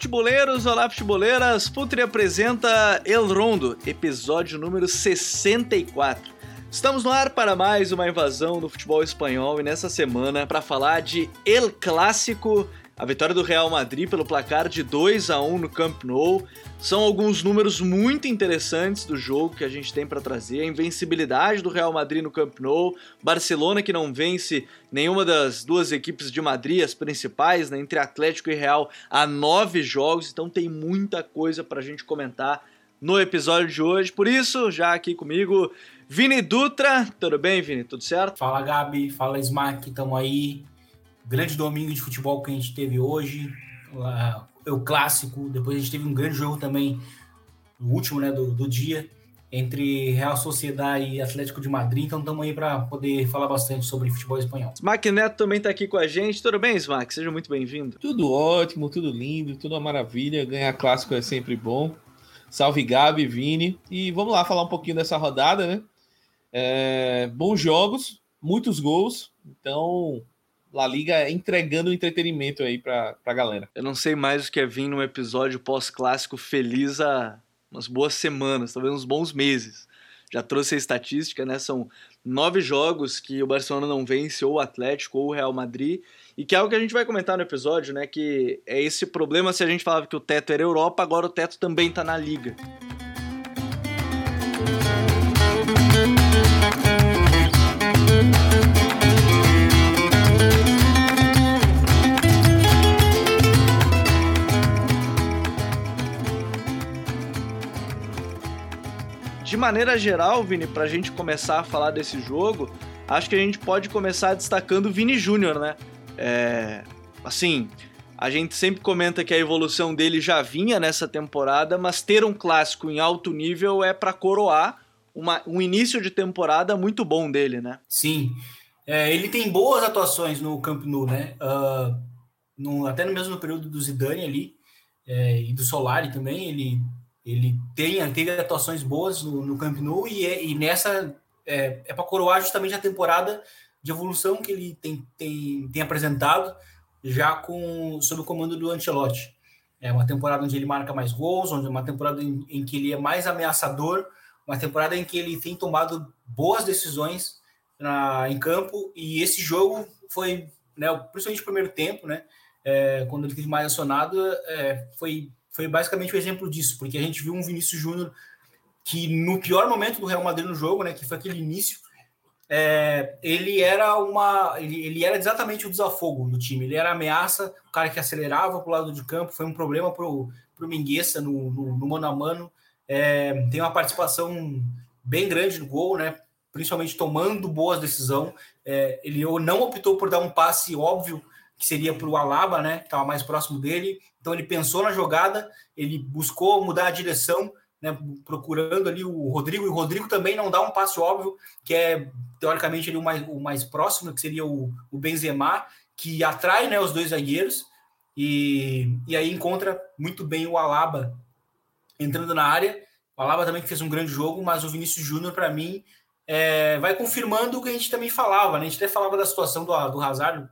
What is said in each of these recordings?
Futeboleiros, olá, futeboleiras. Putri apresenta El Rondo, episódio número 64. Estamos no ar para mais uma invasão do futebol espanhol e nessa semana para falar de El Clássico, a vitória do Real Madrid pelo placar de 2 a 1 no Camp Nou. São alguns números muito interessantes do jogo que a gente tem para trazer. A invencibilidade do Real Madrid no Camp Nou, Barcelona que não vence nenhuma das duas equipes de Madrid, as principais, né, entre Atlético e Real, há nove jogos. Então tem muita coisa para a gente comentar no episódio de hoje. Por isso, já aqui comigo, Vini Dutra. Tudo bem, Vini? Tudo certo? Fala, Gabi. Fala, Smack. Estamos aí. Grande domingo de futebol que a gente teve hoje. O clássico. Depois a gente teve um grande jogo também, o último né, do, do dia, entre Real Sociedade e Atlético de Madrid. Então estamos aí para poder falar bastante sobre futebol espanhol. Smack Neto também está aqui com a gente. Tudo bem, Smack? Seja muito bem-vindo. Tudo ótimo, tudo lindo, tudo uma maravilha. Ganhar clássico é sempre bom. Salve Gabi, Vini. E vamos lá falar um pouquinho dessa rodada, né? É, bons jogos, muitos gols. Então, La Liga entregando entretenimento aí pra, pra galera. Eu não sei mais o que é vir num episódio pós-clássico feliz há umas boas semanas, talvez uns bons meses. Já trouxe a estatística, né? São nove jogos que o Barcelona não vence, ou o Atlético, ou o Real Madrid, e que é algo que a gente vai comentar no episódio, né? Que é esse problema se a gente falava que o teto era Europa, agora o teto também tá na Liga. De maneira geral, Vini, para a gente começar a falar desse jogo, acho que a gente pode começar destacando o Vini Júnior, né? É, assim, a gente sempre comenta que a evolução dele já vinha nessa temporada, mas ter um clássico em alto nível é para coroar uma, um início de temporada muito bom dele, né? Sim. É, ele tem boas atuações no Camp Nou, né? Uh, no, até no mesmo período do Zidane ali é, e do Solari também, ele ele tem, teve atuações boas no, no Camp Nou e, é, e nessa é, é para coroar justamente a temporada de evolução que ele tem, tem, tem apresentado já com sob o comando do Ancelotti. É uma temporada onde ele marca mais gols, onde é uma temporada em, em, que ele é mais ameaçador, uma temporada em que ele tem tomado boas decisões na, em campo e esse jogo foi, né, principalmente o primeiro tempo, né, é, quando ele teve mais acionado, é, foi foi basicamente o um exemplo disso, porque a gente viu um Vinícius Júnior que no pior momento do Real Madrid no jogo, né, que foi aquele início, é, ele era uma, ele, ele, era exatamente o desafogo do time. Ele era ameaça, o cara que acelerava para o lado de campo, foi um problema para o Mingueça no, no, no, mano a mano. É, tem uma participação bem grande no gol, né? Principalmente tomando boas decisões. É, ele não optou por dar um passe óbvio que seria para o Alaba, né? Que estava mais próximo dele. Então ele pensou na jogada, ele buscou mudar a direção, né, procurando ali o Rodrigo, e o Rodrigo também não dá um passe óbvio, que é teoricamente ali o, mais, o mais próximo, que seria o, o Benzema, que atrai né, os dois zagueiros, e, e aí encontra muito bem o Alaba entrando na área. O Alaba também fez um grande jogo, mas o Vinícius Júnior, para mim, é, vai confirmando o que a gente também falava. Né? A gente até falava da situação do, do Hazard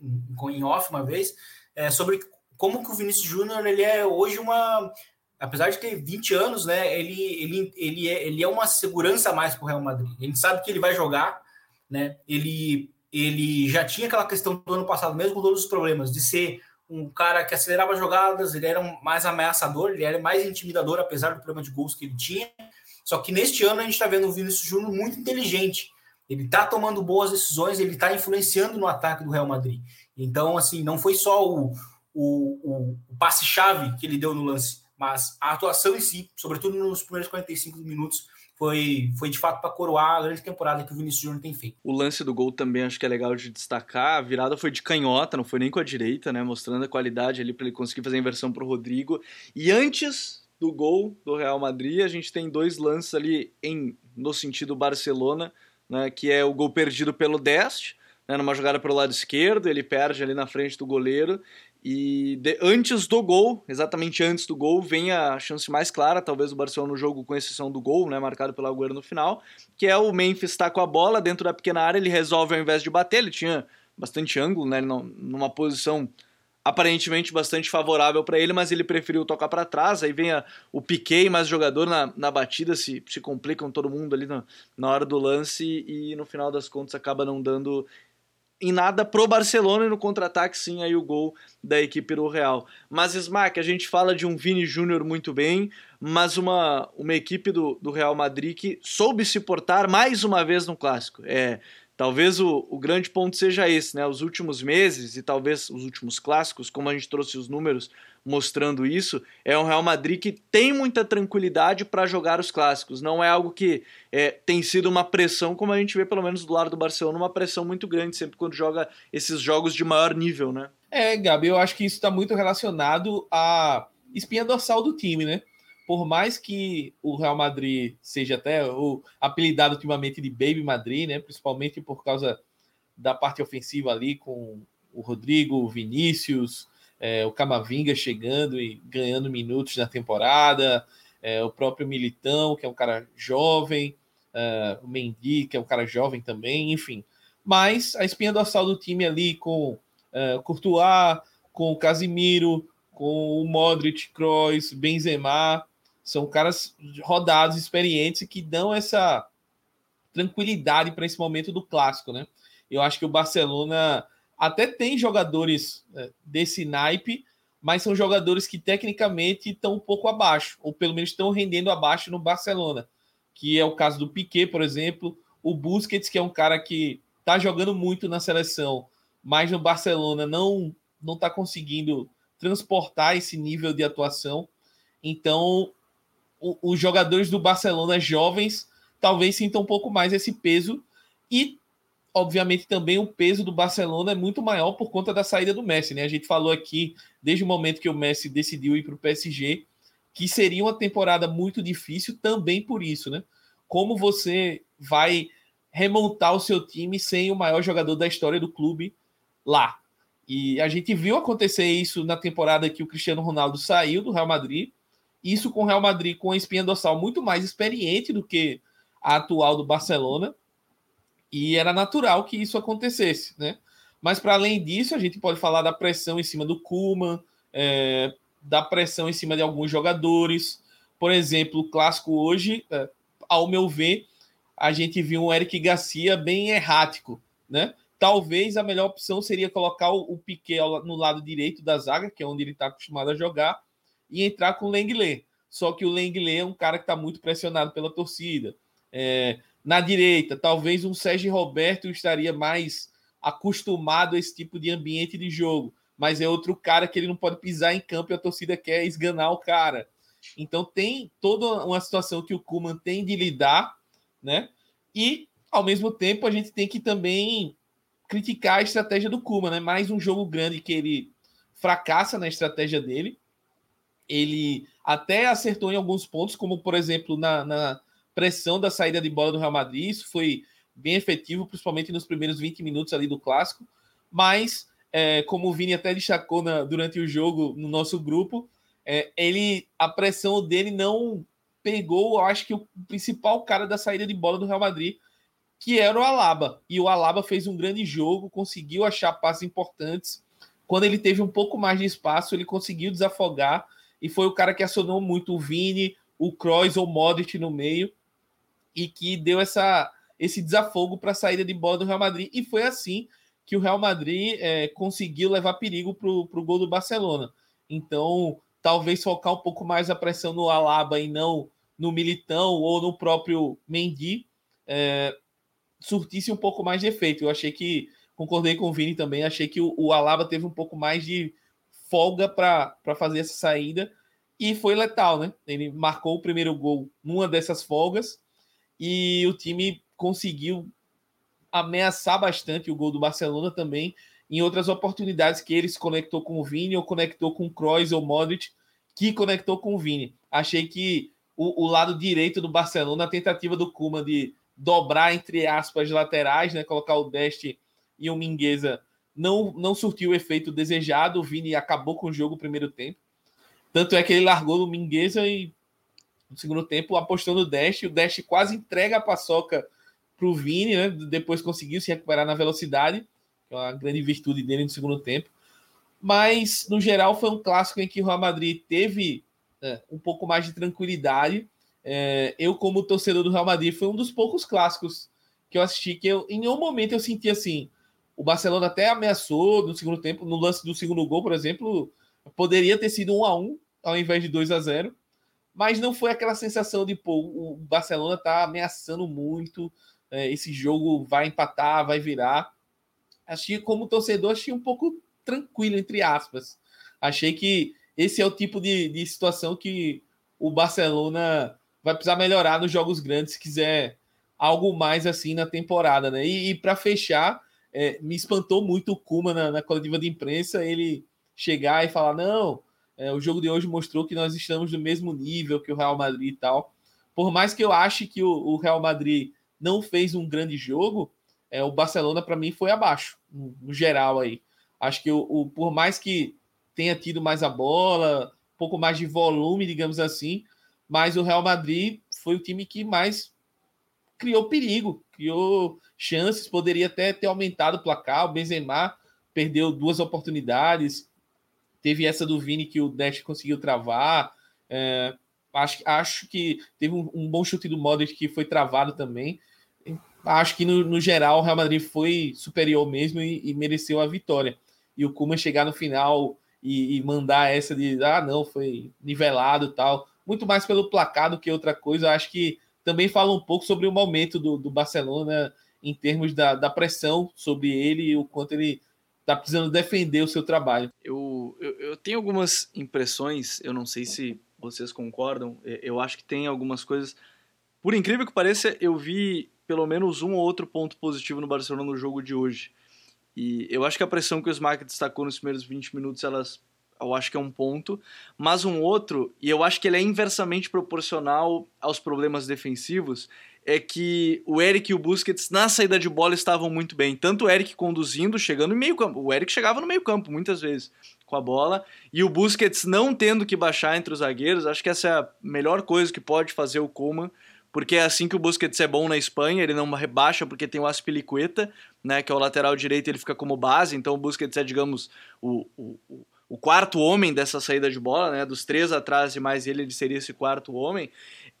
em, off uma vez, é, sobre como que o Vinícius Júnior ele é hoje uma apesar de ter 20 anos, né, ele, ele, ele, é, ele é uma segurança a mais para o Real Madrid. A gente sabe que ele vai jogar, né? Ele, ele já tinha aquela questão do ano passado, mesmo com todos os problemas, de ser um cara que acelerava jogadas, ele era mais ameaçador, ele era mais intimidador, apesar do problema de gols que ele tinha. Só que neste ano a gente está vendo o Vinícius Júnior muito inteligente. Ele está tomando boas decisões, ele está influenciando no ataque do Real Madrid. Então, assim, não foi só o, o, o, passe-chave que ele deu no lance, mas a atuação em si, sobretudo nos primeiros 45 minutos, foi, foi de fato para coroar a grande temporada que o Vinícius Júnior tem feito. O lance do gol também acho que é legal de destacar. A virada foi de canhota, não foi nem com a direita, né? Mostrando a qualidade ali para ele conseguir fazer a inversão para o Rodrigo. E antes do gol do Real Madrid, a gente tem dois lances ali em no sentido Barcelona, né? Que é o gol perdido pelo Dest, né, numa jogada pelo lado esquerdo, ele perde ali na frente do goleiro e de, antes do gol, exatamente antes do gol, vem a chance mais clara, talvez, do Barcelona no jogo, com exceção do gol, né, marcado pelo Agüero no final, que é o Memphis está com a bola dentro da pequena área, ele resolve ao invés de bater, ele tinha bastante ângulo, né, numa posição aparentemente bastante favorável para ele, mas ele preferiu tocar para trás. Aí vem a, o Piquet mais jogador na, na batida, se, se complicam todo mundo ali na, na hora do lance e no final das contas acaba não dando em nada pro Barcelona e no contra-ataque sim aí o gol da equipe do Real. Mas Smack, a gente fala de um Vini Júnior muito bem, mas uma, uma equipe do, do Real Madrid que soube se portar mais uma vez no clássico. É, Talvez o, o grande ponto seja esse, né? Os últimos meses e talvez os últimos clássicos, como a gente trouxe os números mostrando isso, é um Real Madrid que tem muita tranquilidade para jogar os clássicos. Não é algo que é, tem sido uma pressão, como a gente vê pelo menos do lado do Barcelona, uma pressão muito grande sempre quando joga esses jogos de maior nível, né? É, Gabi, eu acho que isso está muito relacionado à espinha dorsal do time, né? Por mais que o Real Madrid seja até o apelidado ultimamente de Baby Madrid, né, principalmente por causa da parte ofensiva ali com o Rodrigo, o Vinícius, é, o Camavinga chegando e ganhando minutos na temporada, é, o próprio Militão, que é um cara jovem, é, o Mendy, que é um cara jovem também, enfim. Mas a espinha dorsal do time ali com é, o Courtois, com o Casimiro, com o Modric, Kroos, Benzema, são caras rodados, experientes, que dão essa tranquilidade para esse momento do clássico, né? Eu acho que o Barcelona até tem jogadores é, desse naipe, mas são jogadores que tecnicamente estão um pouco abaixo, ou pelo menos estão rendendo abaixo no Barcelona, que é o caso do Piquet, por exemplo, o Busquets, que é um cara que está jogando muito na seleção, mas no Barcelona não não está conseguindo transportar esse nível de atuação. Então, os jogadores do Barcelona jovens talvez sintam um pouco mais esse peso e obviamente também o peso do Barcelona é muito maior por conta da saída do Messi, né? A gente falou aqui desde o momento que o Messi decidiu ir para o PSG que seria uma temporada muito difícil também por isso, né? Como você vai remontar o seu time sem o maior jogador da história do clube lá? E a gente viu acontecer isso na temporada que o Cristiano Ronaldo saiu do Real Madrid isso com o Real Madrid com a espinha dorsal muito mais experiente do que a atual do Barcelona. E era natural que isso acontecesse, né? Mas para além disso, a gente pode falar da pressão em cima do Kuman, é, da pressão em cima de alguns jogadores. Por exemplo, o clássico hoje, é, ao meu ver, a gente viu um Eric Garcia bem errático, né? Talvez a melhor opção seria colocar o, Piquet no lado direito da zaga, que é onde ele está acostumado a jogar, e entrar com o Lenglet. Só que o Lenglet é um cara que está muito pressionado pela torcida. É, na direita, talvez um Sérgio Roberto estaria mais acostumado a esse tipo de ambiente de jogo, mas é outro cara que ele não pode pisar em campo e a torcida quer esganar o cara. Então tem toda uma situação que o Kuman tem de lidar, né? E ao mesmo tempo a gente tem que também criticar a estratégia do Kuman, né? Mais um jogo grande que ele fracassa na estratégia dele ele até acertou em alguns pontos, como por exemplo na, na, pressão da saída de bola do Real Madrid, isso foi bem efetivo, principalmente nos primeiros 20 minutos ali do clássico, mas é, como o Vini até destacou na, durante o jogo no nosso grupo, é, ele a pressão dele não pegou, acho que o principal cara da saída de bola do Real Madrid, que era o Alaba. E o Alaba fez um grande jogo, conseguiu achar passes importantes. Quando ele teve um pouco mais de espaço, ele conseguiu desafogar e foi o cara que acionou muito o Vini, o Kroos ou o Modric no meio e que deu essa, esse desafogo para a saída de bola do Real Madrid. E foi assim que o Real Madrid é, conseguiu levar perigo para o gol do Barcelona. Então, talvez focar um pouco mais a pressão no Alaba e não no Militão ou no próprio Mendy é, surtisse um pouco mais de efeito. Eu achei que, concordei com o Vini também, achei que o, o Alaba teve um pouco mais de folga para fazer essa saída e foi letal, né? Ele marcou o primeiro gol numa dessas folgas e o time conseguiu ameaçar bastante o gol do Barcelona também em outras oportunidades que ele se conectou com o Vini ou conectou com o Kroos ou Modric, que conectou com o Vini. Achei que o, o lado direito do Barcelona, a tentativa do Kuma de dobrar entre aspas laterais, né, colocar o Deste e o Mingueza não, não surtiu o efeito desejado. O Vini acabou com o jogo no primeiro tempo. Tanto é que ele largou no Mingueza e no segundo tempo apostou no Dash. O Dash quase entrega a paçoca para o Vini, né? depois conseguiu se recuperar na velocidade, que é uma grande virtude dele no segundo tempo. mas no geral foi um clássico em que o Real Madrid teve é, um pouco mais de tranquilidade. É, eu, como torcedor do Real Madrid, foi um dos poucos clássicos que eu assisti que eu, em nenhum momento eu senti assim. O Barcelona até ameaçou no segundo tempo, no lance do segundo gol, por exemplo, poderia ter sido 1 a 1 ao invés de 2 a 0 mas não foi aquela sensação de, pô, o Barcelona tá ameaçando muito, é, esse jogo vai empatar, vai virar. Achei, como torcedor, achei um pouco tranquilo, entre aspas. Achei que esse é o tipo de, de situação que o Barcelona vai precisar melhorar nos jogos grandes se quiser algo mais assim na temporada, né? E, e para fechar, é, me espantou muito o Kuma na, na, coletiva de imprensa, ele chegar e falar: não, é, o jogo de hoje mostrou que nós estamos no mesmo nível que o Real Madrid e tal. Por mais que eu ache que o, o Real Madrid não fez um grande jogo, é, o Barcelona para mim foi abaixo, no, no, geral aí. Acho que o, o, por mais que tenha tido mais a bola, um pouco mais de volume, digamos assim, mas o Real Madrid foi o time que mais criou perigo, criou chances, poderia até ter aumentado o placar. O Benzema perdeu duas oportunidades, teve essa do Vini que o Dash conseguiu travar. É, acho, acho que teve um, um, bom chute do Modric que foi travado também. Acho que no, no geral o Real Madrid foi superior mesmo e, e mereceu a vitória. E o Kuma chegar no final e, e, mandar essa de ah, não, foi nivelado tal. Muito mais pelo placar do que outra coisa. Acho que também fala um pouco sobre o momento do, do Barcelona em termos da, da pressão sobre ele e o quanto ele está precisando defender o seu trabalho. Eu, eu, eu, tenho algumas impressões, eu não sei se vocês concordam, eu acho que tem algumas coisas. Por incrível que pareça, eu vi pelo menos um ou outro ponto positivo no Barcelona no jogo de hoje. E eu acho que a pressão que o Smack destacou nos primeiros 20 minutos, elas, eu acho que é um ponto. Mas um outro, e eu acho que ele é inversamente proporcional aos problemas defensivos, é que o Eric e o Busquets na saída de bola estavam muito bem. Tanto o Eric conduzindo, chegando no meio campo. O Eric chegava no meio campo muitas vezes com a bola. E o Busquets não tendo que baixar entre os zagueiros. Acho que essa é a melhor coisa que pode fazer o Koeman porque é assim que o Busquets é bom na Espanha, ele não rebaixa porque tem o Aspilicueta, né, que é o lateral direito, ele fica como base, então o Busquets é, digamos, o, o, o quarto homem dessa saída de bola, né, dos três atrás e mais ele, ele seria esse quarto homem.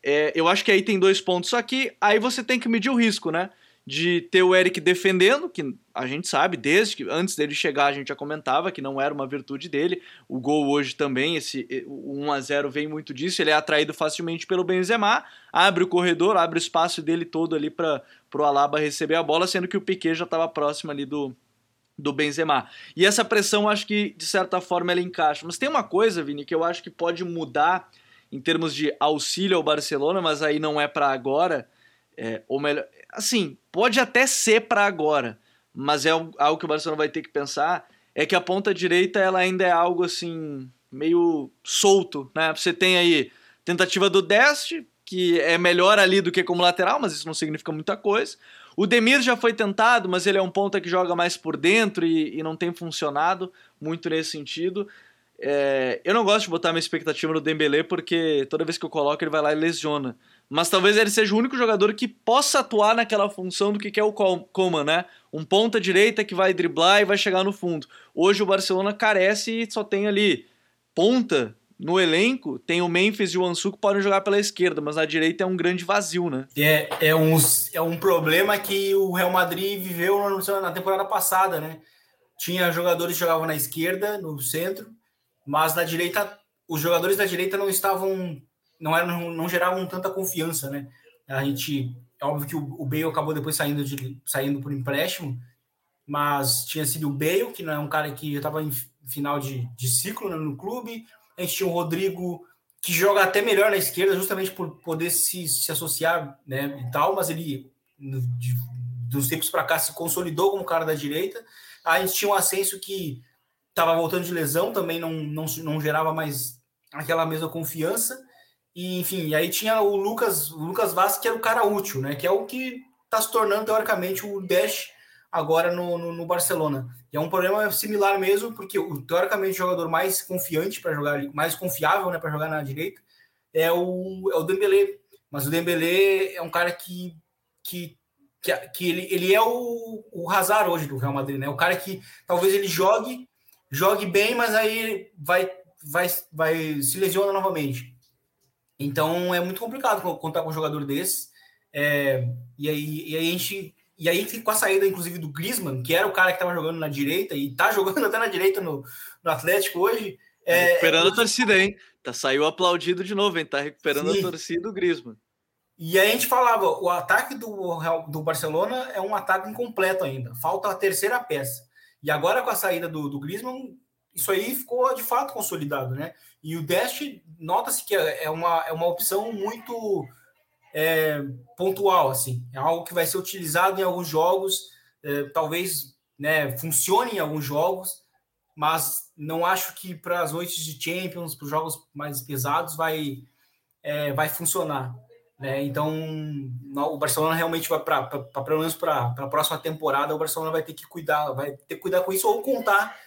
É, eu acho que aí tem dois pontos, que aí você tem que medir o risco, né, de ter o Eric defendendo, que a gente sabe, desde que antes dele chegar a gente já comentava que não era uma virtude dele. O gol hoje também, esse 1 a 0 vem muito disso, ele é atraído facilmente pelo Benzema, abre o corredor, abre o espaço dele todo ali para o Alaba receber a bola, sendo que o Piquet já estava próximo ali do, do Benzema. E essa pressão acho que de certa forma ela encaixa. Mas tem uma coisa, Vini, que eu acho que pode mudar em termos de auxílio ao Barcelona, mas aí não é para agora, é, ou melhor, assim, pode até ser para agora, mas é algo que o Barcelona vai ter que pensar, é que a ponta direita ela ainda é algo assim, meio solto, né? Você tem aí tentativa do Dest, que é melhor ali do que como lateral, mas isso não significa muita coisa. O Demir já foi tentado, mas ele é um ponta que joga mais por dentro e, e não tem funcionado muito nesse sentido. É, eu não gosto de botar minha expectativa no Dembélé porque toda vez que eu coloco ele vai lá e lesiona. Mas talvez ele seja o único jogador que possa atuar naquela função do que é o Coman, né? Um ponta direita que vai driblar e vai chegar no fundo. Hoje o Barcelona carece e só tem ali ponta no elenco. Tem o Memphis e o Ansu que podem jogar pela esquerda, mas na direita é um grande vazio, né? É, é, um, é um problema que o Real Madrid viveu na temporada passada, né? Tinha jogadores que jogavam na esquerda, no centro, mas na direita, os jogadores da direita não estavam, não eram, não geravam tanta confiança, né? A gente, é óbvio que o, Bale acabou depois saindo de, saindo por empréstimo, mas tinha sido o Bale, que não é um cara que já estava em final de, de ciclo né, no clube. A gente tinha o Rodrigo, que joga até melhor na esquerda, justamente por poder se, se associar, né, e tal, mas ele de, dos tempos para cá se consolidou como cara da direita. A gente tinha um Ascenso que estava voltando de lesão, também não, não, não gerava mais aquela mesma confiança. E, enfim, aí tinha o Lucas, o Lucas Vaz, que era o cara útil, né? Que é o que está se tornando, teoricamente, o Dash agora no, no, no, Barcelona. E é um problema similar mesmo, porque o teoricamente o jogador mais confiante para jogar, mais confiável né, para jogar na direita, é o, é o Dembélé. Mas o Dembélé é um cara que, que, que, que ele, ele é o, o Hazard hoje do Real Madrid, né? O cara que talvez ele jogue jogue bem, mas aí vai, vai, vai se lesiona novamente. Então é muito complicado contar com um jogador desse. É, e, aí, e aí a gente. E aí, com a saída, inclusive, do Griezmann, que era o cara que estava jogando na direita e tá jogando até na direita no, no Atlético hoje. Tá é, recuperando é, a torcida, hein? Tá, saiu aplaudido de novo, hein? Tá recuperando sim. a torcida o Griezmann. E aí a gente falava, o ataque do, do Barcelona é um ataque incompleto ainda. Falta a terceira peça. E agora com a saída do, do Griezmann, isso aí ficou de fato consolidado, né? E o Dest, nota-se que é, é uma, é uma opção muito é, pontual, assim. É algo que vai ser utilizado em alguns jogos, é, talvez né, funcione em alguns jogos, mas não acho que para as noites de Champions, para os jogos mais pesados, vai, é, vai funcionar. Né? Então, o Barcelona realmente vai para, pelo menos para a próxima temporada, o Barcelona vai ter que cuidar, vai ter que cuidar com isso ou contar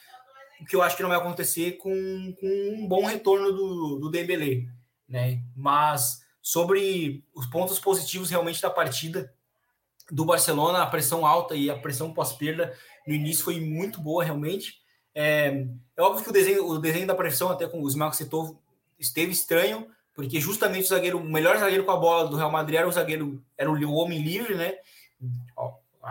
o que eu acho que não vai acontecer com, com um bom retorno do, do Dembélé, né? Mas sobre os pontos positivos realmente da partida do Barcelona, a pressão alta e a pressão pós-perda no início foi muito boa realmente. É, é óbvio que o desenho, o desenho da pressão, até com o Ismael citou, esteve estranho, porque justamente o zagueiro, o melhor zagueiro com a bola do Real Madrid era o zagueiro, era o homem livre, né?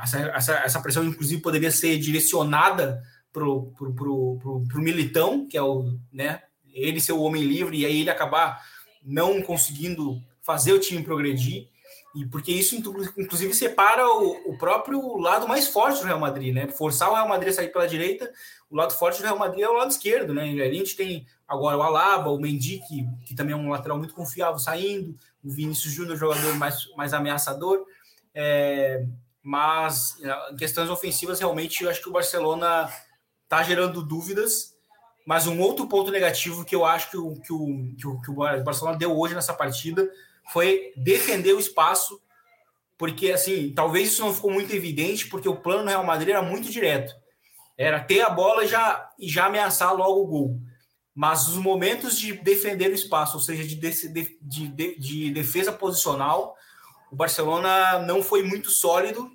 Essa, essa, essa pressão, inclusive, poderia ser direcionada pro, pro, pro, pro, pro Militão, que é o, né, ele ser o homem livre e aí ele acabar não conseguindo fazer o time progredir. E porque isso, inclusive, separa o, o, próprio lado mais forte do Real Madrid, né? Forçar o Real Madrid a sair pela direita, o lado forte do Real Madrid é o lado esquerdo, né? A gente tem agora o Alaba, o Mendy, que, que também é um lateral muito confiável saindo, o Vinícius Júnior, jogador mais, mais ameaçador. É, mas em questões ofensivas, realmente, eu acho que o Barcelona está gerando dúvidas. Mas um outro ponto negativo que eu acho que o, que o, que o, que o Barcelona deu hoje nessa partida foi defender o espaço, porque assim, talvez isso não ficou muito evidente, porque o plano do Real Madrid era muito direto. Era ter a bola já, e já ameaçar logo o gol. Mas os momentos de defender o espaço, ou seja, de, de, de, de defesa posicional, o Barcelona não foi muito sólido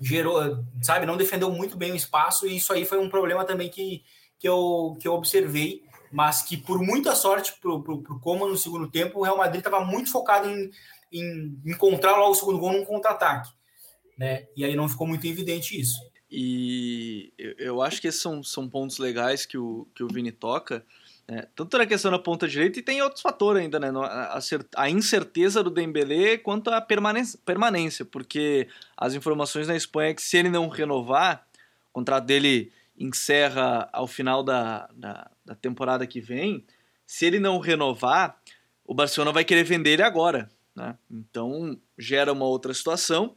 gerou, sabe, não defendeu muito bem o espaço, e isso aí foi um problema também que, que, eu, que eu observei, mas que por muita sorte para o Como no segundo tempo, o Real Madrid estava muito focado em, em encontrar logo o segundo gol num contra-ataque, né? E aí não ficou muito evidente isso. E eu acho que esses são, são pontos legais que o, que o Vini toca, é, tanto na questão da ponta direita e tem outros fatores ainda, né? A, a incerteza do Dembélé quanto à permanência, permanência, porque as informações na Espanha é que se ele não renovar, o contrato dele encerra ao final da, da, da temporada que vem. Se ele não renovar, o Barcelona vai querer vender ele agora, né? Então gera uma outra situação.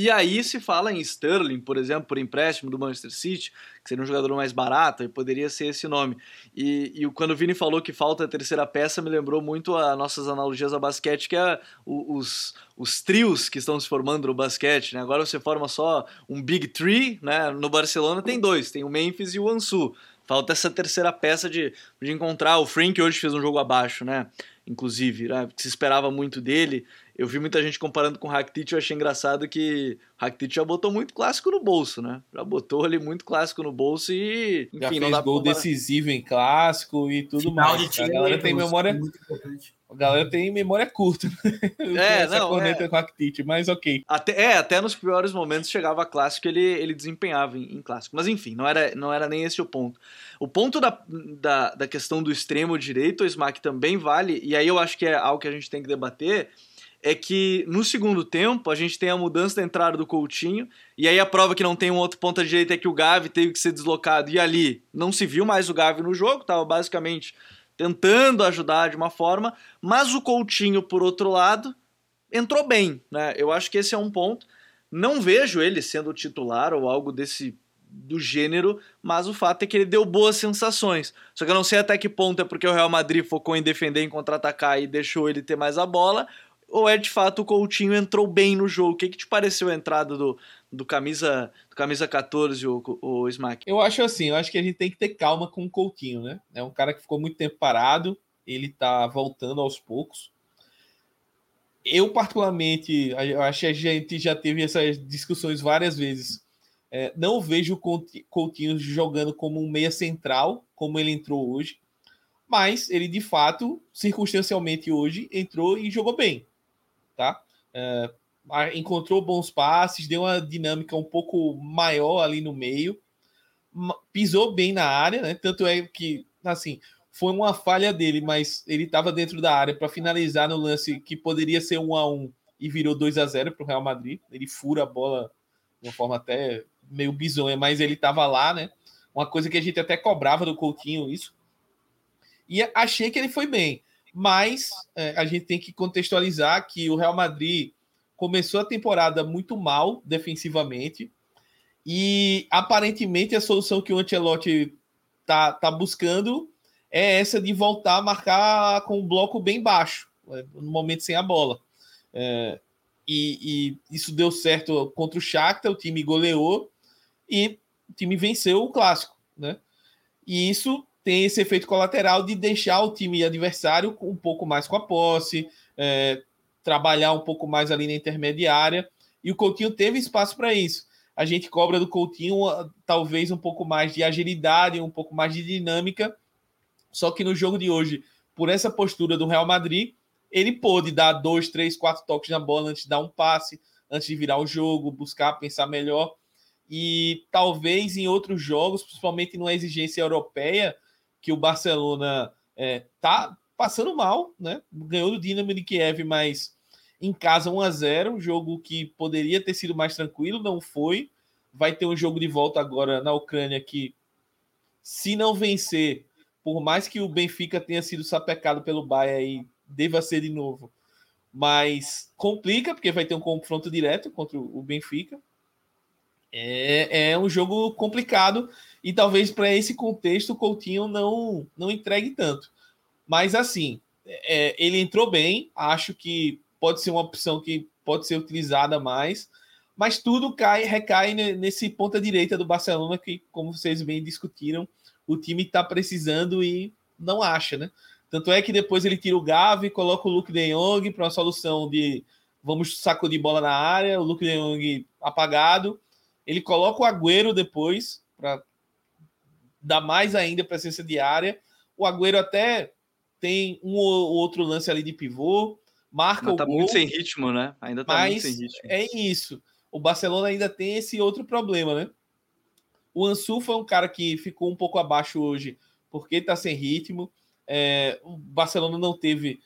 E aí se fala em Sterling, por exemplo, por empréstimo do Manchester City, que seria um jogador mais barato, e poderia ser esse nome. E, e quando o Vini falou que falta a terceira peça, me lembrou muito as nossas analogias ao basquete, que é os, os trios que estão se formando no basquete. Né? Agora você forma só um Big Three, né? no Barcelona tem dois, tem o Memphis e o Ansu. Falta essa terceira peça de, de encontrar. O Frank hoje fez um jogo abaixo, né? Inclusive, né? se esperava muito dele. Eu vi muita gente comparando com o Rakitic, eu achei engraçado que o Rakitic já botou muito clássico no bolso, né? Já botou ali muito clássico no bolso e, enfim, já fez não dá gol decisivo em clássico e tudo Final mais. De a galera tem memória a galera tem memória curta. É, Essa não, corneta é. com Rakitic, mas OK. Até, é, até nos piores momentos chegava clássico, ele ele desempenhava em, em, clássico. Mas enfim, não era não era nem esse o ponto. O ponto da, da, da questão do extremo direito, o Smack também vale, e aí eu acho que é algo que a gente tem que debater é que no segundo tempo a gente tem a mudança da entrada do Coutinho, e aí a prova que não tem um outro ponta direita é que o Gavi teve que ser deslocado, e ali não se viu mais o Gavi no jogo, estava basicamente tentando ajudar de uma forma, mas o Coutinho, por outro lado, entrou bem, né? Eu acho que esse é um ponto. Não vejo ele sendo titular ou algo desse do gênero, mas o fato é que ele deu boas sensações. Só que eu não sei até que ponto é porque o Real Madrid focou em defender, em contra-atacar e deixou ele ter mais a bola, ou é de fato o Coutinho entrou bem no jogo? O que, que te pareceu a entrada do, do camisa do camisa 14, o, o Smack? Eu acho assim, eu acho que a gente tem que ter calma com o Coutinho, né? É um cara que ficou muito tempo parado, ele tá voltando aos poucos. Eu, particularmente, eu acho que a gente já teve essas discussões várias vezes É, não vejo o Coutinho jogando como um meia central, como ele entrou hoje, mas ele de fato, circunstancialmente hoje, entrou e jogou bem, tá? É, encontrou bons passes, deu uma dinâmica um pouco maior ali no meio, pisou bem na área, né? Tanto é que, assim, foi uma falha dele, mas ele estava dentro da área para finalizar no lance que poderia ser um a um e virou 2 a 0 para o Real Madrid. Ele fura a bola de uma forma até meio bizonha, mas ele estava lá, né? Uma coisa que a gente até cobrava do Coutinho, isso. E achei que ele foi bem, mas é, a gente tem que contextualizar que o Real Madrid começou a temporada muito mal defensivamente e aparentemente a solução que o Ancelotti tá, tá buscando é essa de voltar a marcar com um bloco bem baixo, é, no momento sem a bola. É, e, e, isso deu certo contra o Shakhtar, o time goleou e o time venceu o clássico, né? E isso tem esse efeito colateral de deixar o time adversário um pouco mais com a posse, é, trabalhar um pouco mais ali na intermediária, e o Coutinho teve espaço para isso. A gente cobra do Coutinho talvez um pouco mais de agilidade, um pouco mais de dinâmica, só que no jogo de hoje, por essa postura do Real Madrid, ele pôde dar dois, três, quatro toques na bola antes de dar um passe, antes de virar o jogo, buscar pensar melhor. E talvez em outros jogos, principalmente numa exigência europeia, que o Barcelona é, tá passando mal, né? Ganhou do Dinamo de Kiev, mas em casa 1 a 0 um jogo que poderia ter sido mais tranquilo, não foi. Vai ter um jogo de volta agora na Ucrânia que, se não vencer, por mais que o Benfica tenha sido sapecado pelo Bayern e deva ser de novo, mas complica, porque vai ter um confronto direto contra o Benfica. É, é um jogo complicado e talvez para esse contexto o Coutinho não, não entregue tanto. Mas assim, é, ele entrou bem, acho que pode ser uma opção que pode ser utilizada mais, mas tudo cai, recai nesse ponta direita do Barcelona que, como vocês bem discutiram, o time está precisando e não acha, né? Tanto é que depois ele tira o Gavi, coloca o Luke De Jong para uma solução de vamos sacudir bola na área, o Luke De Jong apagado. Ele coloca o Agüero depois para dar mais ainda presença de área. O Agüero até tem um ou outro lance ali de pivô, marca Mas tá o gol. muito sem ritmo, né? Ainda tá muito sem ritmo. É isso. O Barcelona ainda tem esse outro problema, né? O Ansu foi um cara que ficou um pouco abaixo hoje porque tá sem ritmo. É, o Barcelona não teve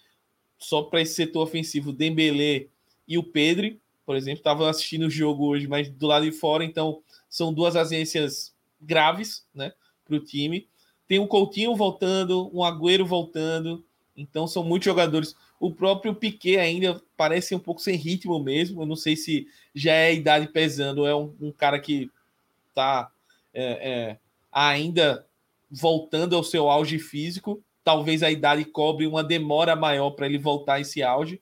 só para esse setor ofensivo Dembélé e o Pedro, por exemplo, estavam assistindo o jogo hoje, mas do lado de fora, então são duas ausências graves, né, para o time. Tem um Coutinho voltando, um Agüero voltando, então são muitos jogadores. O próprio Piquet ainda parece um pouco sem ritmo mesmo. Eu não sei se já é a idade pesando, é um, um cara que está é, é, ainda voltando ao seu auge físico. Talvez a idade cobre uma demora maior para ele voltar a esse auge.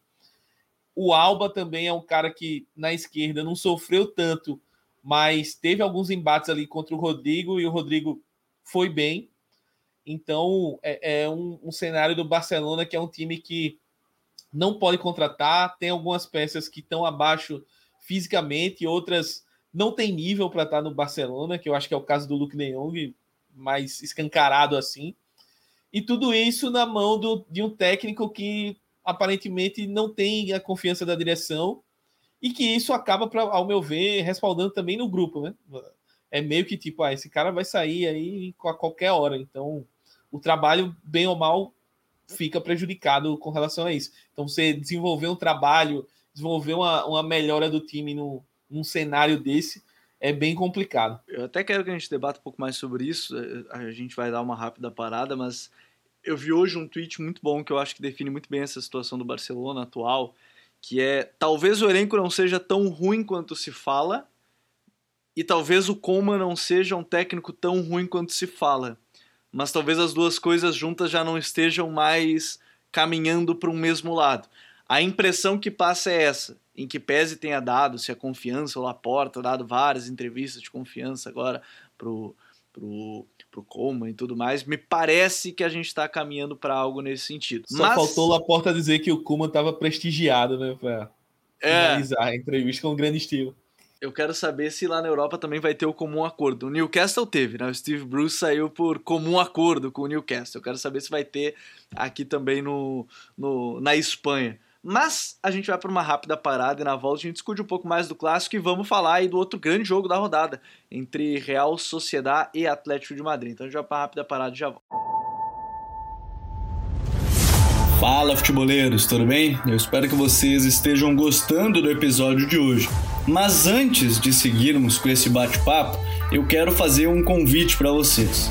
O Alba também é um cara que na esquerda não sofreu tanto, mas teve alguns embates ali contra o Rodrigo e o Rodrigo foi bem. Então é, é um, um, cenário do Barcelona que é um time que não pode contratar, tem algumas peças que estão abaixo fisicamente, outras não tem nível para estar no Barcelona, que eu acho que é o caso do Luke de Jong, mais escancarado assim. E tudo isso na mão do, de um técnico que aparentemente não tem a confiança da direção e que isso acaba, pra, ao meu ver, respaldando também no grupo, né? É meio que tipo, ah, esse cara vai sair aí a qualquer hora. Então, o trabalho, bem ou mal, fica prejudicado com relação a isso. Então, você desenvolver um trabalho, desenvolver uma, uma melhora do time no, num cenário desse é bem complicado. Eu até quero que a gente debata um pouco mais sobre isso. A gente vai dar uma rápida parada, mas eu vi hoje um tweet muito bom que eu acho que define muito bem essa situação do Barcelona atual, que é talvez o elenco não seja tão ruim quanto se fala e talvez o Coma não seja um técnico tão ruim quanto se fala, mas talvez as duas coisas juntas já não estejam mais caminhando para um mesmo lado. A impressão que passa é essa, em que pese tenha dado, se a confiança, o Laporta, dado várias entrevistas de confiança agora pro, pro pro Coleman e tudo mais, me parece que a gente está caminhando para algo nesse sentido. Só Mas... faltou o Laporta dizer que o Kuman estava prestigiado, né, para é. finalizar a entrevista com grande estilo. eu quero saber se lá na Europa também vai ter o comum acordo. O Newcastle teve, né? O Steve Bruce saiu por comum acordo com o Newcastle. Eu quero saber se vai ter aqui também no, no na Espanha. Mas a gente vai para uma rápida parada e na volta a gente discute um pouco mais do clássico e vamos falar aí do outro grande jogo da rodada entre Real Sociedad e Atlético de Madrid. Então a gente vai para uma rápida parada e já volta. Fala futeboleiros, tudo bem? Eu espero que vocês estejam gostando do episódio de hoje. Mas antes de seguirmos com esse bate-papo, eu quero fazer um convite para vocês.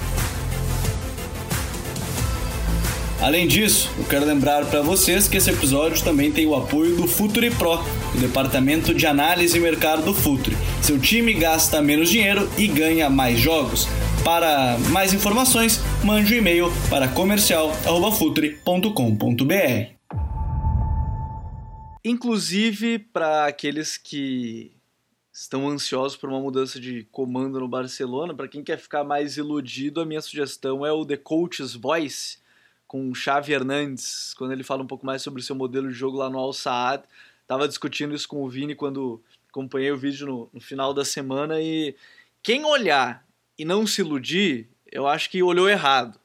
Além disso, eu quero lembrar para vocês que esse episódio também tem o apoio do Futuri Pro, o departamento de análise e mercado do Futuri. Seu time gasta menos dinheiro e ganha mais jogos. Para mais informações, mande um e-mail para comercial@futuri.com.br. Inclusive para aqueles que estão ansiosos por uma mudança de comando no Barcelona, para quem quer ficar mais iludido, a minha sugestão é o The Coach's Voice com o Xavi Hernandes, quando ele fala um pouco mais sobre o seu modelo de jogo lá no Al Saad. Tava discutindo isso com o Vini quando acompanhei o vídeo no, no final da semana e quem olhar e não se iludir, eu acho que olhou errado.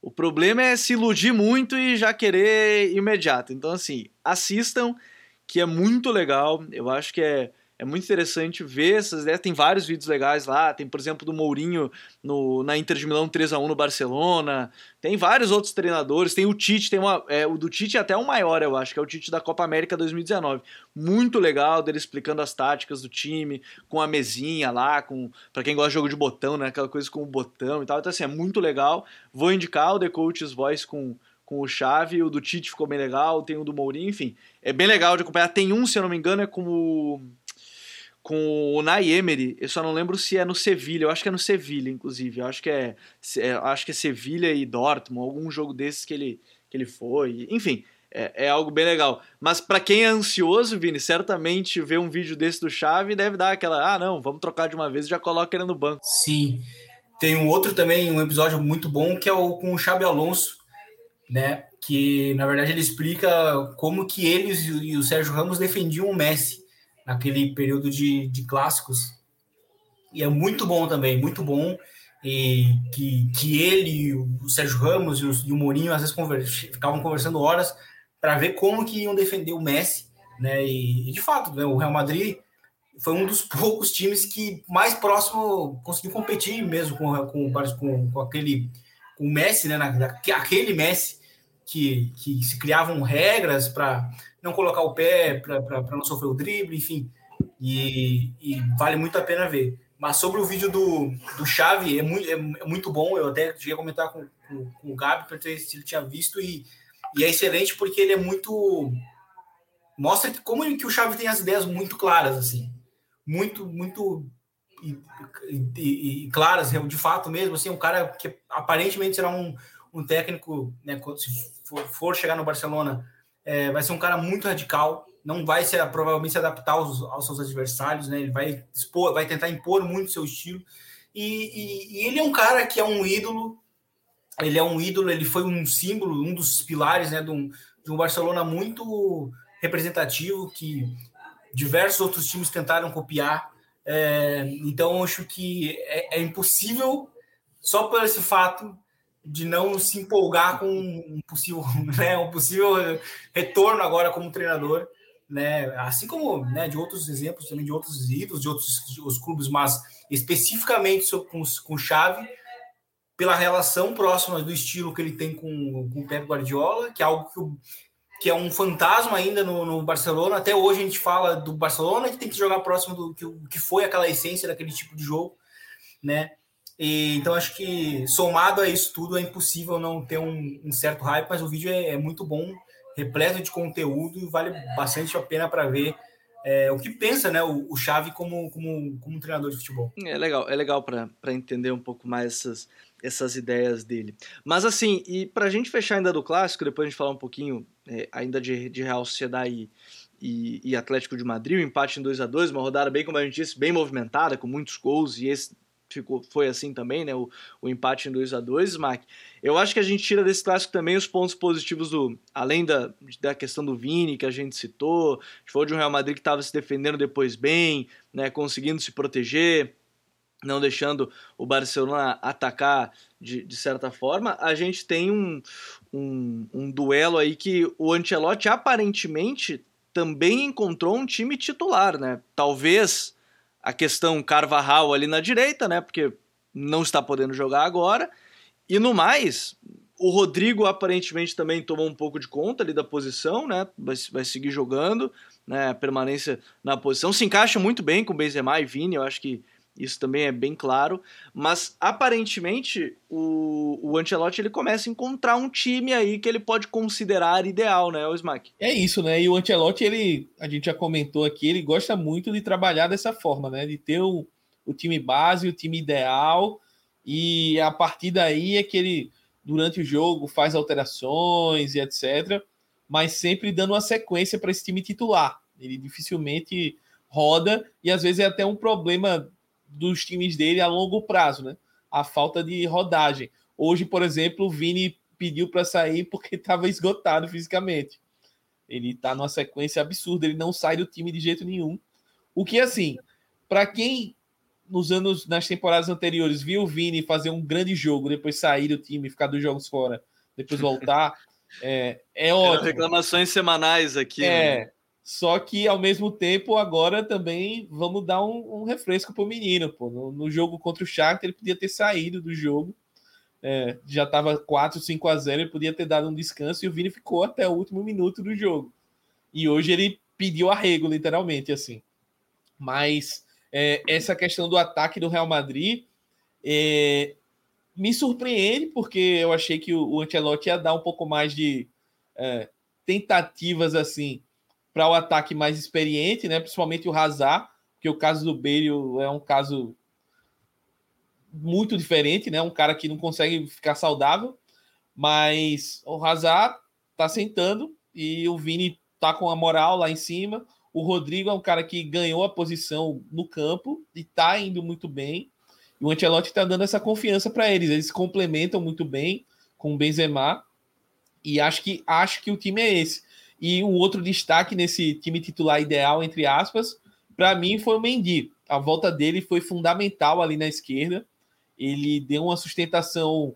O problema é se iludir muito e já querer imediato. Então, assim, assistam, que é muito legal. Eu acho que é é muito interessante ver essas ideias. Tem vários vídeos legais lá. Tem, por exemplo, do Mourinho no, na Inter de Milão 3 a 1 no Barcelona. Tem vários outros treinadores. Tem o Tite, tem uma. É, o do Tite é até o maior, eu acho, que é o Tite da Copa América 2019. Muito legal dele explicando as táticas do time, com a mesinha lá, com. para quem gosta de jogo de botão, né? Aquela coisa com o botão e tal. Então, assim, é muito legal. Vou indicar o The Coach's Voice com com o Chave, o do Tite ficou bem legal, tem o do Mourinho, enfim. É bem legal de acompanhar. Tem um, se eu não me engano, é com o com o Nay Emery, eu só não lembro se é no Sevilha, eu acho que é no Sevilha, inclusive, eu acho que é, é acho que é Sevilha e Dortmund, algum jogo desses que ele, que ele foi, enfim, é, é algo bem legal. Mas para quem é ansioso, Vini, certamente ver um vídeo desse do Chave deve dar aquela, ah não, vamos trocar de uma vez e já coloca ele no banco. Sim, tem um outro também, um episódio muito bom, que é o com o Xabi Alonso, né, que na verdade ele explica como que eles e o Sérgio Ramos defendiam o Messi, naquele período de, de clássicos. E é muito bom também, muito bom. E que, que ele, o Sérgio Ramos e o, e o Mourinho às vezes conversa, ficavam conversando horas para ver como que iam defender o Messi, né? E, e de fato, né, o Real Madrid foi um dos poucos times que mais próximo conseguiu competir mesmo com, com, com, com aquele com o Messi, né? Na, aquele Messi que, que se criavam regras para não colocar o pé para não sofrer o drible, enfim. E, e, vale muito a pena ver. Mas sobre o vídeo do, do Chave, é muito, é, é muito bom. Eu até cheguei a comentar com, com, com o Gabi para ver se ele tinha visto. E, e é excelente porque ele é muito. Mostra como que o Chave tem as ideias muito claras, assim. Muito, muito e, e, e, claras, de fato mesmo. Assim, um cara que aparentemente será um, um técnico, né, se for, for chegar no Barcelona, é, vai ser um cara muito radical, não vai ser provavelmente se adaptar aos, aos seus adversários, né? Ele vai expor, vai tentar impor muito seu estilo. E, e, e, ele é um cara que é um ídolo. Ele é um ídolo. Ele foi um símbolo, um dos pilares, né? De um, de um Barcelona muito representativo que diversos outros times tentaram copiar. É, então acho que é, é impossível só por esse fato de não se empolgar com um possível, né, um possível retorno agora como treinador, né, assim como né, de outros exemplos também de outros ídolos, de outros de outros clubes, mas especificamente com, com Chave, pela relação próxima do estilo que ele tem com, com o Pep Guardiola, que é algo que, que é um fantasma ainda no, no, Barcelona. Até hoje a gente fala do Barcelona que tem que jogar próximo do que, que foi aquela essência daquele tipo de jogo, né? E, então acho que somado a isso tudo é impossível não ter um, um certo hype, mas o vídeo é, é, muito bom, repleto de conteúdo e vale bastante a pena para ver é, o que pensa né, o, o Xavi como, como, como treinador de futebol. É legal, é legal para entender um pouco mais essas, essas ideias dele. Mas assim, e pra gente fechar ainda do clássico, depois a gente falar um pouquinho é, ainda de, de Real Sociedade e, e, e, Atlético de Madrid, o um empate em 2 a 2 uma rodada bem, como a gente disse, bem movimentada, com muitos gols, e esse ficou, foi assim também, né? O, o empate em 2 a 2 Smack. Eu acho que a gente tira desse clássico também os pontos positivos do. Além da, da questão do Vini, que a gente citou, a gente falou de um Real Madrid que estava se defendendo depois bem, né? Conseguindo se proteger não deixando o Barcelona atacar de, de certa forma, a gente tem um, um, um, duelo aí que o Ancelotti aparentemente também encontrou um time titular, né? Talvez a questão Carvajal ali na direita, né? Porque não está podendo jogar agora. E no mais, o Rodrigo aparentemente também tomou um pouco de conta ali da posição, né? Vai, vai seguir jogando, né? Permanência na posição. Se encaixa muito bem com Benzema e Vini, eu acho que isso também é bem claro, mas aparentemente o, o Ancelotti ele começa a encontrar um time aí que ele pode considerar ideal, né, o Smack? É isso, né? E o Ancelotti, ele, a gente já comentou aqui, ele gosta muito de trabalhar dessa forma, né? De ter o, o time base, o time ideal, e a partir daí é que ele, durante o jogo, faz alterações e etc., mas sempre dando uma sequência para esse time titular. Ele dificilmente roda, e às vezes é até um problema dos times dele a longo prazo, né? A falta de rodagem. Hoje, por exemplo, o Vini pediu para sair porque estava esgotado fisicamente. Ele está numa sequência absurda, ele não sai do time de jeito nenhum. O que, assim, para quem nos anos, nas temporadas anteriores, viu o Vini fazer um grande jogo, depois sair do time, ficar dos jogos fora, depois voltar, é, é ótimo. reclamações semanais aqui. É, né? Só que, ao mesmo tempo, agora também vamos dar um, um refresco pro menino. Pô. No, no, jogo contra o Shakhtar, ele podia ter saído do jogo. É, já estava 4, 5 a 0 ele podia ter dado um descanso e o Vini ficou até o último minuto do jogo. E hoje ele pediu arrego, literalmente, assim. Mas é, essa questão do ataque do Real Madrid é, me surpreende, porque eu achei que o, o Ancelotti ia dar um pouco mais de é, tentativas, assim, para o ataque mais experiente, né? Principalmente o Hazard, porque o caso do Bale é um caso muito diferente, né? Um cara que não consegue ficar saudável, mas o Hazard tá sentando e o Vini tá com a moral lá em cima. O Rodrigo é um cara que ganhou a posição no campo e tá indo muito bem. E o Ancelotti tá dando essa confiança para eles. Eles se complementam muito bem com o Benzema. E acho que acho que o time é esse. E um outro destaque nesse time titular ideal, entre aspas, para mim foi o Mendy. A volta dele foi fundamental ali na esquerda. Ele deu uma sustentação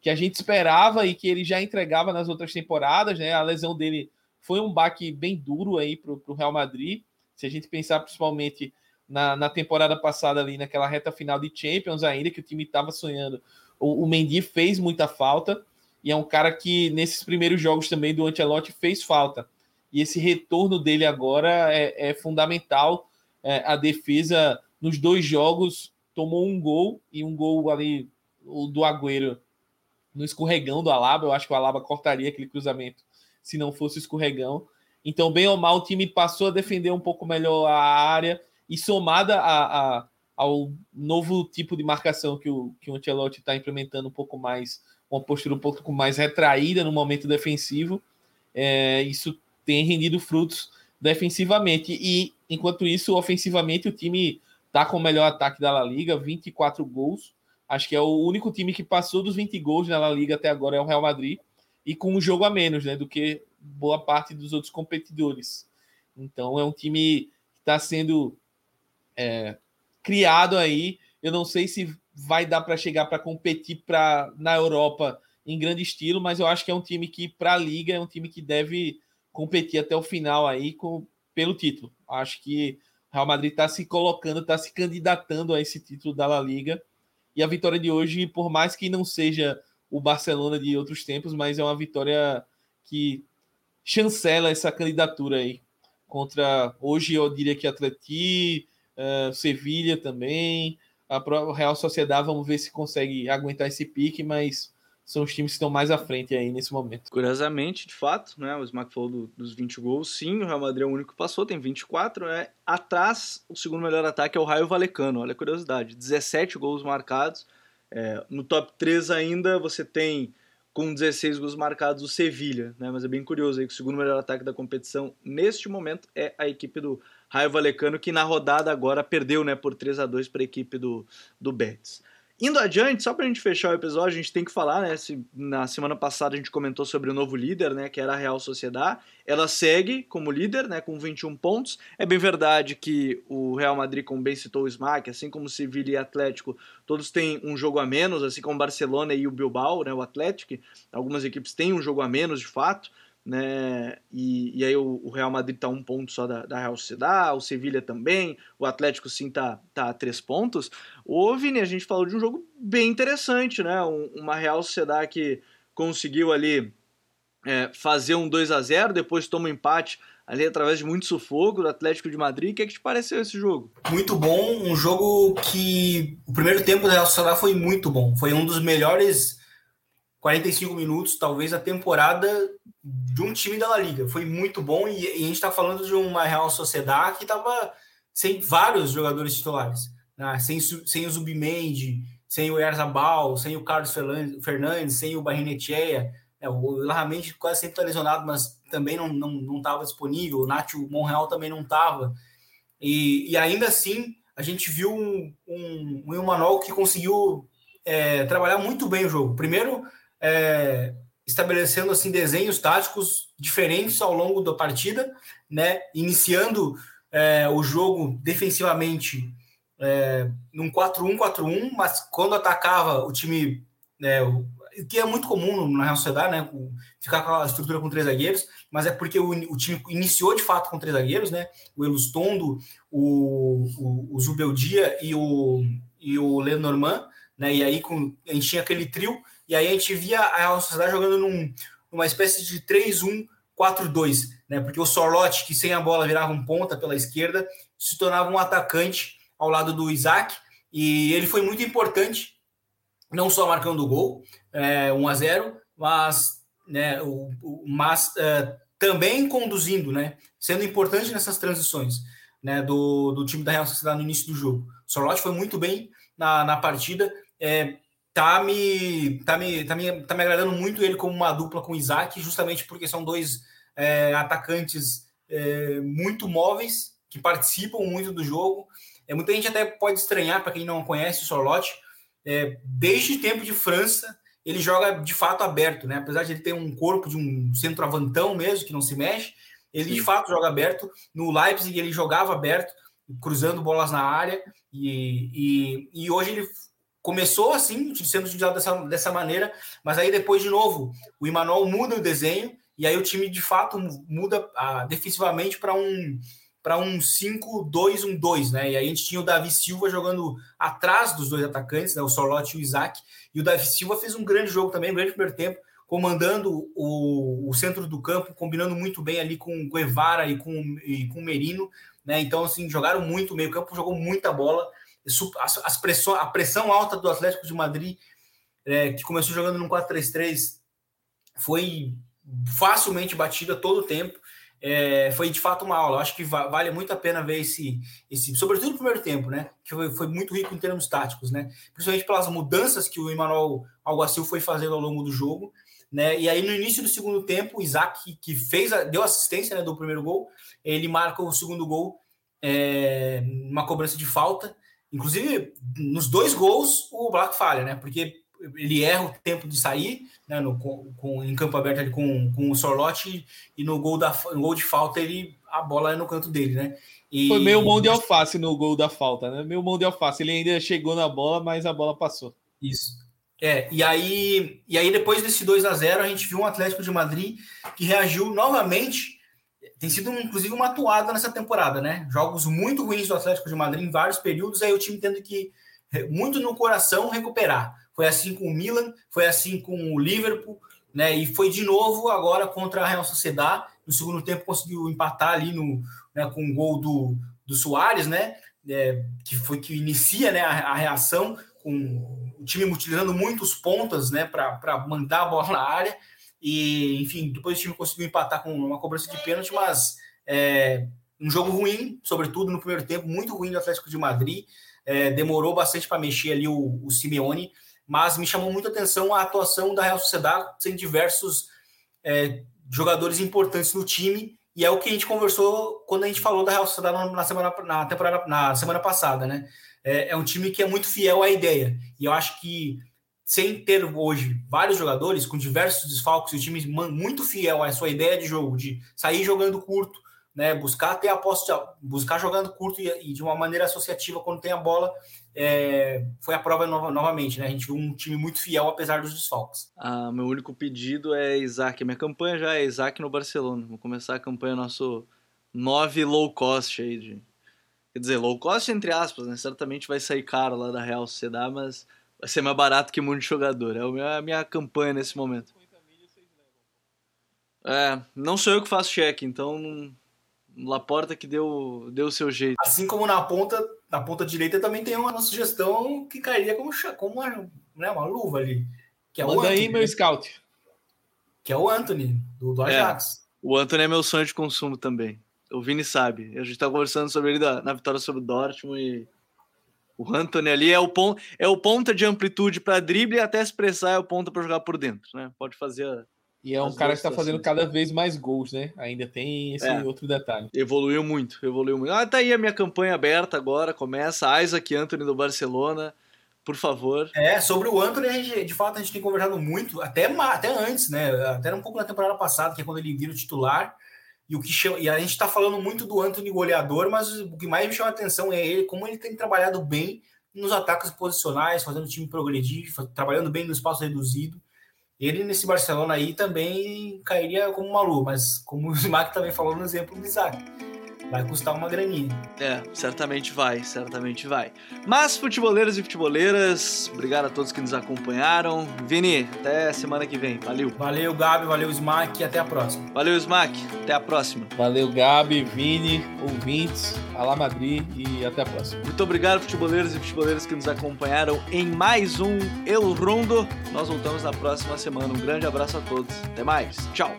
que a gente esperava e que ele já entregava nas outras temporadas, né? A lesão dele foi um baque bem duro aí para o Real Madrid. Se a gente pensar principalmente na, na, temporada passada ali, naquela reta final de Champions ainda, que o time estava sonhando, o, o Mendy fez muita falta e é um cara que nesses primeiros jogos também do Ancelotti fez falta. E esse retorno dele agora é, é fundamental. É, a defesa nos dois jogos tomou um gol e um gol ali do Agüero no escorregão do Alaba. Eu acho que o Alaba cortaria aquele cruzamento se não fosse o escorregão. Então, bem ou mal, o time passou a defender um pouco melhor a área e somada a, a ao novo tipo de marcação que o, que o está implementando um pouco mais uma postura um pouco mais retraída no momento defensivo. É, isso tem rendido frutos defensivamente. E enquanto isso, ofensivamente, o time está com o melhor ataque da La Liga, 24 gols. Acho que é o único time que passou dos 20 gols na La Liga até agora é o Real Madrid e com um jogo a menos, né, do que boa parte dos outros competidores. Então é um time que está sendo é, criado aí. Eu não sei se vai dar para chegar para competir pra, na Europa em grande estilo, mas eu acho que é um time que, para a Liga, é um time que deve competir até o final aí com, pelo título. Acho que o Real Madrid está se colocando, está se candidatando a esse título da La Liga. E a vitória de hoje, por mais que não seja o Barcelona de outros tempos, mas é uma vitória que chancela essa candidatura aí. Contra, hoje eu diria que Atleti, uh, Sevilha também, a Real Sociedade, vamos ver se consegue aguentar esse pique, mas são os times que estão mais à frente aí nesse momento. Curiosamente, de fato, né, o Smack falou do, dos 20 gols, sim, o Real Madrid é o único que passou, tem 24, né? Atrás, o segundo melhor ataque é o Raio Valecano, olha a curiosidade, 17 gols marcados, É, no top 3 ainda você tem com 16 gols marcados o Sevilha, né? Mas é bem curioso aí que o segundo melhor ataque da competição neste momento é a equipe do Raio Valecano, que na rodada agora perdeu, né, por 3 a 2 para a equipe do, do Betis. Indo adiante, só para a gente fechar o episódio, a gente tem que falar, né? Se, na semana passada a gente comentou sobre o novo líder, né? Que era a Real Sociedade. Ela segue como líder, né? Com 21 pontos. É bem verdade que o Real Madrid, como bem citou o Smack, assim como o Sevilla e Atlético, todos têm um jogo a menos, assim como o Barcelona e o Bilbao, né? O Atlético. Algumas equipes têm um jogo a menos, de fato né? E, e aí o, o, Real Madrid tá um ponto só da, da Real Sociedade, o Sevilha também, o Atlético sim tá, tá a três pontos. O Vini, a gente falou de um jogo bem interessante, né? Um, uma Real Sociedade que conseguiu ali é, fazer um 2 a 0 depois toma um empate ali através de muito sufoco do Atlético de Madrid. O que, é que te pareceu esse jogo? Muito bom, um jogo que o primeiro tempo da Real Sociedade foi muito bom, foi um dos melhores 45 minutos, talvez a temporada de um time da La Liga. Foi muito bom e, e a gente está falando de uma Real Sociedade que estava sem vários jogadores titulares, né? sem, sem o Zubimendi, sem o Erzabal, sem o Carlos Fernandes, sem o Barrinetcheia. É, o Larramente quase sempre está lesionado, mas também não estava não, não disponível. O Nacho Monreal também não estava. E, e, ainda assim, a gente viu um, um, um Emmanuel que conseguiu é, trabalhar muito bem o jogo. Primeiro, é, estabelecendo assim desenhos táticos diferentes ao longo da partida, né? Iniciando é, o jogo defensivamente é, num 4-1-4-1, mas quando atacava o time, né, o, que é muito comum na Real Sociedade, né? Ficar com a estrutura com três zagueiros, mas é porque o, o time iniciou de fato com três zagueiros, né? O Elustondo, o, o, o Zubeldia e o, e o Lenormand, né? E aí com, a gente tinha aquele trio e aí a gente via a Real Sociedade jogando num, numa espécie de 3-1-4-2, né? Porque o Sorlote, que sem a bola virava um ponta pela esquerda, se tornava um atacante ao lado do Isaac, e ele foi muito importante, não só marcando o gol, é, 1 a 0 mas, né, o, o mas é, também conduzindo, né? Sendo importante nessas transições né, do, do time da Real Sociedade no início do jogo. O Sorlote foi muito bem na, na partida. É, tá me, tá me, tá me, tá me agradando muito ele como uma dupla com o Isaac, justamente porque são dois é, atacantes é, muito móveis, que participam muito do jogo. É, muita gente até pode estranhar, para quem não conhece o Sorlote, é, desde tempo de França, ele joga de fato aberto, né? Apesar de ele ter um corpo de um centroavantão mesmo, que não se mexe, ele Sim. de fato joga aberto. No Leipzig ele jogava aberto, cruzando bolas na área, e, e, e hoje ele começou assim, sendo utilizado dessa, dessa maneira, mas aí depois, de novo, o Emmanuel muda o desenho e aí o time de fato muda ah, defensivamente para um para um 5-2-1-2, né? E aí a gente tinha o Davi Silva jogando atrás dos dois atacantes, né? O Solote e o Isaac. E o Davi Silva fez um grande jogo também, um grande primeiro tempo, comandando o, o centro do campo, combinando muito bem ali com o Guevara e com, e com o Merino, né? Então, assim, jogaram muito, o meio campo jogou muita bola as, pressão, a pressão alta do Atlético de Madrid, é, que começou jogando no 4-3-3, foi facilmente batida todo o tempo. É, foi de fato uma aula. Acho que vale muito a pena ver esse, esse sobretudo no primeiro tempo, né? Que foi, foi, muito rico em termos táticos, né? Principalmente pelas mudanças que o Emmanuel Alguacil foi fazendo ao longo do jogo, né? E aí no início do segundo tempo, o Isaac, que fez a, deu assistência né, do primeiro gol, ele marca o segundo gol é, uma cobrança de falta Inclusive, nos dois gols, o Black falha, né? Porque ele erra o tempo de sair, né? No, com, em campo aberto ali com, com o Sorlote, e no gol, da, no gol de falta, ele a bola é no canto dele, né? E... Foi meio mão de alface no gol da falta, né? Meio mão de alface. Ele ainda chegou na bola, mas a bola passou. Isso. É, e aí, e aí depois desse 2 a 0 a gente viu um Atlético de Madrid que reagiu novamente tem sido, inclusive, uma atuada nessa temporada, né? Jogos muito ruins do Atlético de Madrid em vários períodos, aí o time tendo que, muito no coração, recuperar. Foi assim com o Milan, foi assim com o Liverpool, né? E foi de novo agora contra a Real Sociedad. No segundo tempo conseguiu empatar ali no, né, com o gol do, do Soares, né? É, que foi que inicia né, a, a, reação, com o time utilizando muitos pontas né, para mandar a bola na área. E, enfim, depois o time conseguiu empatar com uma cobrança de pênalti, mas é, um jogo ruim, sobretudo no primeiro tempo, muito ruim do Atlético de Madrid. É, demorou bastante para mexer ali o, o Simeone. mas me chamou muita atenção a atuação da Real Sociedade sem diversos é, jogadores importantes no time e é o que a gente conversou quando a gente falou da Real Sociedade na semana na temporada na semana passada, né? É, é um time que é muito fiel à ideia e eu acho que sem ter hoje vários jogadores com diversos desfalques e o time muito fiel à sua ideia de jogo, de sair jogando curto, né, buscar ter a posse, buscar jogando curto e, e, de uma maneira associativa quando tem a bola, é, foi a prova no, novamente, né? A gente viu um time muito fiel apesar dos desfalques. Ah, meu único pedido é Isaac. Minha campanha já é Isaac no Barcelona. Vou começar a campanha nosso 9 low cost aí de quer dizer, low cost entre aspas, né? Certamente vai sair caro lá da Real Sociedade, mas vai ser mais barato que muito jogador. É a minha campanha nesse momento. É, não sou eu que faço cheque, então Laporta que deu deu o seu jeito. Assim como na ponta na ponta direita também tem uma sugestão que cairia como, como uma, né, uma luva ali. Que é Manda o Anthony, aí, meu scout. Que é o Anthony, do, do é, Ajax. É, o Anthony é meu sonho de consumo também. O Vini sabe. A gente tá conversando sobre ele da, na vitória sobre o Dortmund e o Anthony ali é o, pon, é o ponta de amplitude para drible e até expressar é o ponta para jogar por dentro, né? Pode fazer a, e é um cara que está fazendo cada vez mais gols, né? Ainda tem esse é. outro detalhe. Evoluiu muito, evoluiu muito. Ah, tá aí a minha campanha aberta agora, começa. Isaac Anthony do Barcelona, por favor. É, sobre o Anthony, a gente, de fato, a gente tem conversado muito, até, até antes, né? Até um pouco na temporada passada, que é quando ele vira o titular. E, o que chama, e a gente está falando muito do Anthony goleador, mas o que mais me chama a atenção é ele, como ele tem trabalhado bem nos ataques posicionais, fazendo o time progredir, trabalhando bem no espaço reduzido. Ele nesse Barcelona aí também cairia como uma lua, mas como o Smack também falou no exemplo do Isaac vai custar uma graninha. É, certamente vai, certamente vai. Mas, futeboleiros e futeboleiras, obrigado a todos que nos acompanharam. Vini, até semana que vem. Valeu. Valeu, Gabi, valeu, Smack, e até a próxima. Valeu, Smack, até a próxima. Valeu, Gabi, Vini, ouvintes, Alá Madrid e até a próxima. Muito obrigado, futeboleiros e futeboleiras que nos acompanharam em mais um El Rondo. Nós voltamos na próxima semana. Um grande abraço a todos. Até mais. Tchau.